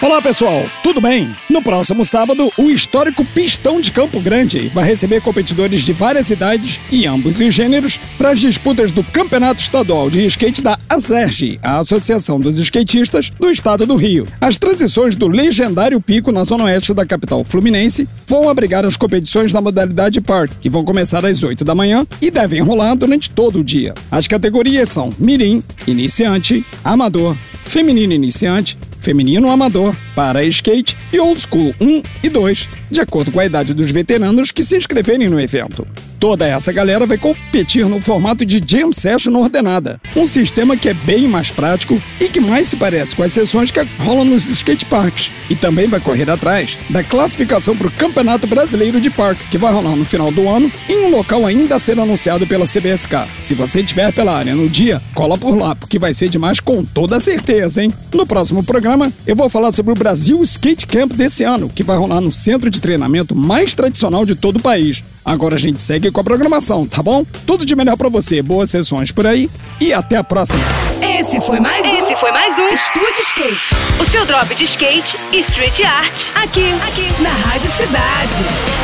Olá pessoal, tudo bem? No próximo sábado, o histórico Pistão de Campo Grande vai receber competidores de várias idades e ambos os gêneros para as disputas do Campeonato Estadual de Skate da ASERG, a Associação dos Skatistas do Estado do Rio. As transições do legendário pico na zona oeste da capital fluminense vão abrigar as competições na modalidade Park, que vão começar às 8 da manhã e devem rolar durante todo o dia. As categorias são Mirim, Iniciante, Amador, Feminino Iniciante, feminino amador, para skate e old school 1 e 2, de acordo com a idade dos veteranos que se inscreverem no evento. Toda essa galera vai competir no formato de Jam Session ordenada, um sistema que é bem mais prático e que mais se parece com as sessões que rolam nos skateparks. E também vai correr atrás da classificação para o Campeonato Brasileiro de Parque, que vai rolar no final do ano em um local ainda a ser anunciado pela CBSK. Se você estiver pela área no dia, cola por lá, porque vai ser demais com toda certeza, hein? No próximo programa, eu vou falar sobre o Brasil Skate Camp desse ano, que vai rolar no centro de treinamento mais tradicional de todo o país. Agora a gente segue com a programação, tá bom? Tudo de melhor para você, boas sessões por aí e até a próxima. Esse foi mais um. Esse foi mais um Estúdio Skate. O seu drop de skate e street art. Aqui, aqui, na Rádio Cidade.